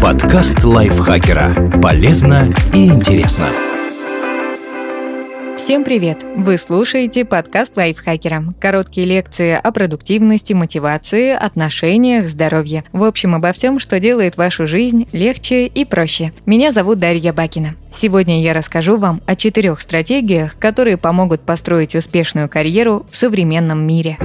Подкаст лайфхакера. Полезно и интересно. Всем привет! Вы слушаете подкаст лайфхакера. Короткие лекции о продуктивности, мотивации, отношениях, здоровье. В общем, обо всем, что делает вашу жизнь легче и проще. Меня зовут Дарья Бакина. Сегодня я расскажу вам о четырех стратегиях, которые помогут построить успешную карьеру в современном мире.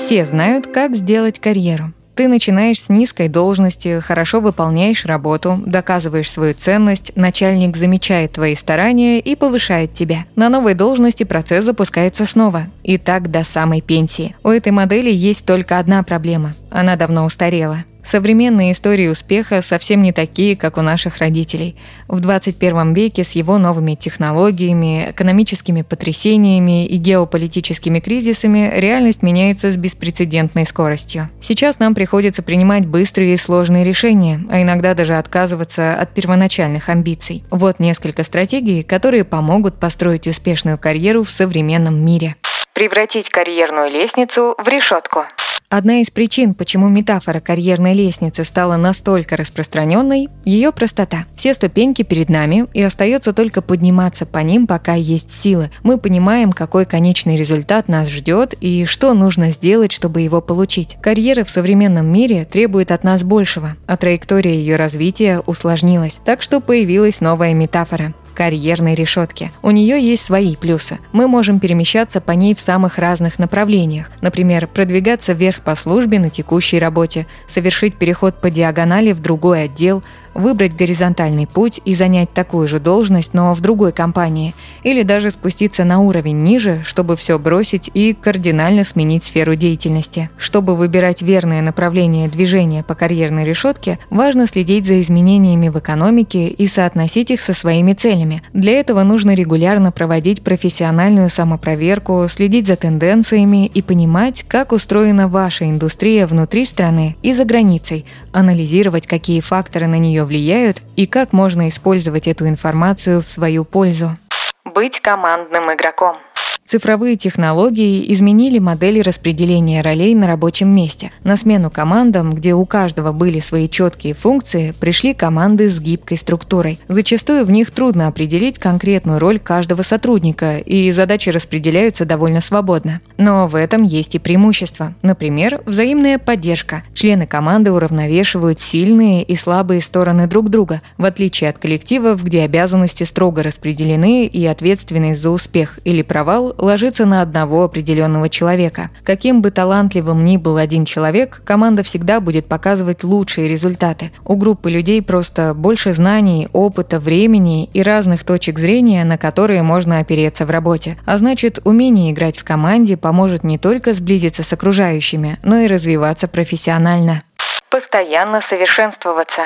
Все знают, как сделать карьеру. Ты начинаешь с низкой должности, хорошо выполняешь работу, доказываешь свою ценность, начальник замечает твои старания и повышает тебя. На новой должности процесс запускается снова. И так до самой пенсии. У этой модели есть только одна проблема. Она давно устарела. Современные истории успеха совсем не такие, как у наших родителей. В 21 веке с его новыми технологиями, экономическими потрясениями и геополитическими кризисами реальность меняется с беспрецедентной скоростью. Сейчас нам приходится принимать быстрые и сложные решения, а иногда даже отказываться от первоначальных амбиций. Вот несколько стратегий, которые помогут построить успешную карьеру в современном мире. Превратить карьерную лестницу в решетку. Одна из причин, почему метафора карьерной лестницы стала настолько распространенной – ее простота. Все ступеньки перед нами, и остается только подниматься по ним, пока есть силы. Мы понимаем, какой конечный результат нас ждет и что нужно сделать, чтобы его получить. Карьера в современном мире требует от нас большего, а траектория ее развития усложнилась. Так что появилась новая метафора карьерной решетки. У нее есть свои плюсы. Мы можем перемещаться по ней в самых разных направлениях. Например, продвигаться вверх по службе на текущей работе, совершить переход по диагонали в другой отдел, выбрать горизонтальный путь и занять такую же должность, но в другой компании, или даже спуститься на уровень ниже, чтобы все бросить и кардинально сменить сферу деятельности. Чтобы выбирать верное направление движения по карьерной решетке, важно следить за изменениями в экономике и соотносить их со своими целями. Для этого нужно регулярно проводить профессиональную самопроверку, следить за тенденциями и понимать, как устроена ваша индустрия внутри страны и за границей, анализировать, какие факторы на нее влияют и как можно использовать эту информацию в свою пользу. Быть командным игроком. Цифровые технологии изменили модели распределения ролей на рабочем месте. На смену командам, где у каждого были свои четкие функции, пришли команды с гибкой структурой. Зачастую в них трудно определить конкретную роль каждого сотрудника, и задачи распределяются довольно свободно. Но в этом есть и преимущество. Например, взаимная поддержка. Члены команды уравновешивают сильные и слабые стороны друг друга, в отличие от коллективов, где обязанности строго распределены и ответственность за успех или провал ложится на одного определенного человека. Каким бы талантливым ни был один человек, команда всегда будет показывать лучшие результаты. У группы людей просто больше знаний, опыта, времени и разных точек зрения, на которые можно опереться в работе. А значит, умение играть в команде поможет не только сблизиться с окружающими, но и развиваться профессионально. Постоянно совершенствоваться.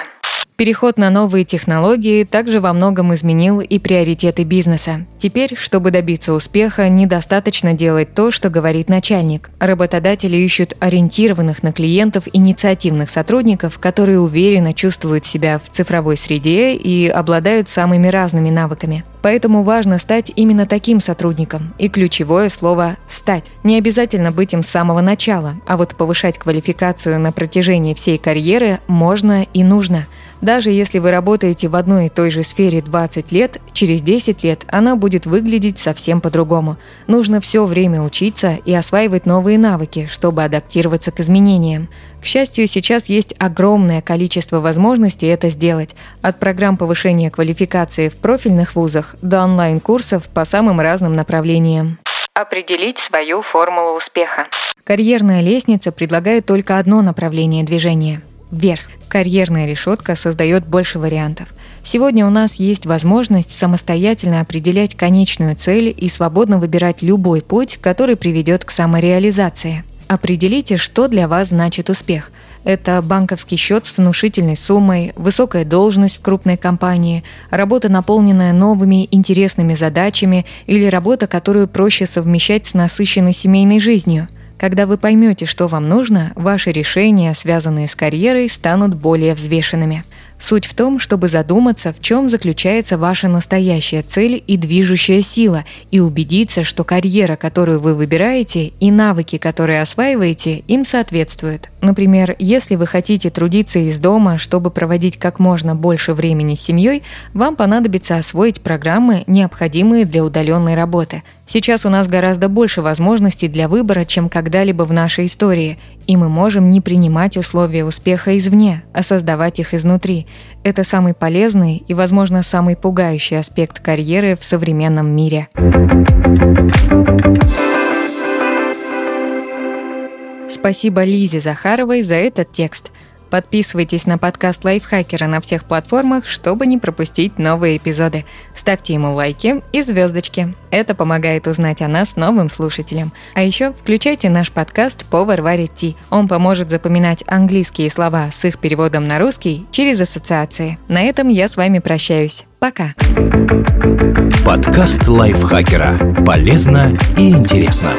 Переход на новые технологии также во многом изменил и приоритеты бизнеса. Теперь, чтобы добиться успеха, недостаточно делать то, что говорит начальник. Работодатели ищут ориентированных на клиентов инициативных сотрудников, которые уверенно чувствуют себя в цифровой среде и обладают самыми разными навыками. Поэтому важно стать именно таким сотрудником. И ключевое слово «стать». Не обязательно быть им с самого начала, а вот повышать квалификацию на протяжении всей карьеры можно и нужно. Даже если вы работаете в одной и той же сфере 20 лет, через 10 лет она будет выглядеть совсем по-другому. Нужно все время учиться и осваивать новые навыки, чтобы адаптироваться к изменениям. К счастью, сейчас есть огромное количество возможностей это сделать. От программ повышения квалификации в профильных вузах до онлайн-курсов по самым разным направлениям. Определить свою формулу успеха. Карьерная лестница предлагает только одно направление движения – вверх. Карьерная решетка создает больше вариантов. Сегодня у нас есть возможность самостоятельно определять конечную цель и свободно выбирать любой путь, который приведет к самореализации – Определите, что для вас значит успех. Это банковский счет с внушительной суммой, высокая должность в крупной компании, работа, наполненная новыми интересными задачами или работа, которую проще совмещать с насыщенной семейной жизнью. Когда вы поймете, что вам нужно, ваши решения, связанные с карьерой, станут более взвешенными. Суть в том, чтобы задуматься, в чем заключается ваша настоящая цель и движущая сила, и убедиться, что карьера, которую вы выбираете, и навыки, которые осваиваете, им соответствуют. Например, если вы хотите трудиться из дома, чтобы проводить как можно больше времени с семьей, вам понадобится освоить программы, необходимые для удаленной работы. Сейчас у нас гораздо больше возможностей для выбора, чем когда-либо в нашей истории, и мы можем не принимать условия успеха извне, а создавать их изнутри. Это самый полезный и, возможно, самый пугающий аспект карьеры в современном мире. Спасибо Лизе Захаровой за этот текст. Подписывайтесь на подкаст Лайфхакера на всех платформах, чтобы не пропустить новые эпизоды. Ставьте ему лайки и звездочки. Это помогает узнать о нас новым слушателям. А еще включайте наш подкаст «Повар варит ти». Он поможет запоминать английские слова с их переводом на русский через ассоциации. На этом я с вами прощаюсь. Пока. Подкаст Лайфхакера. Полезно и интересно.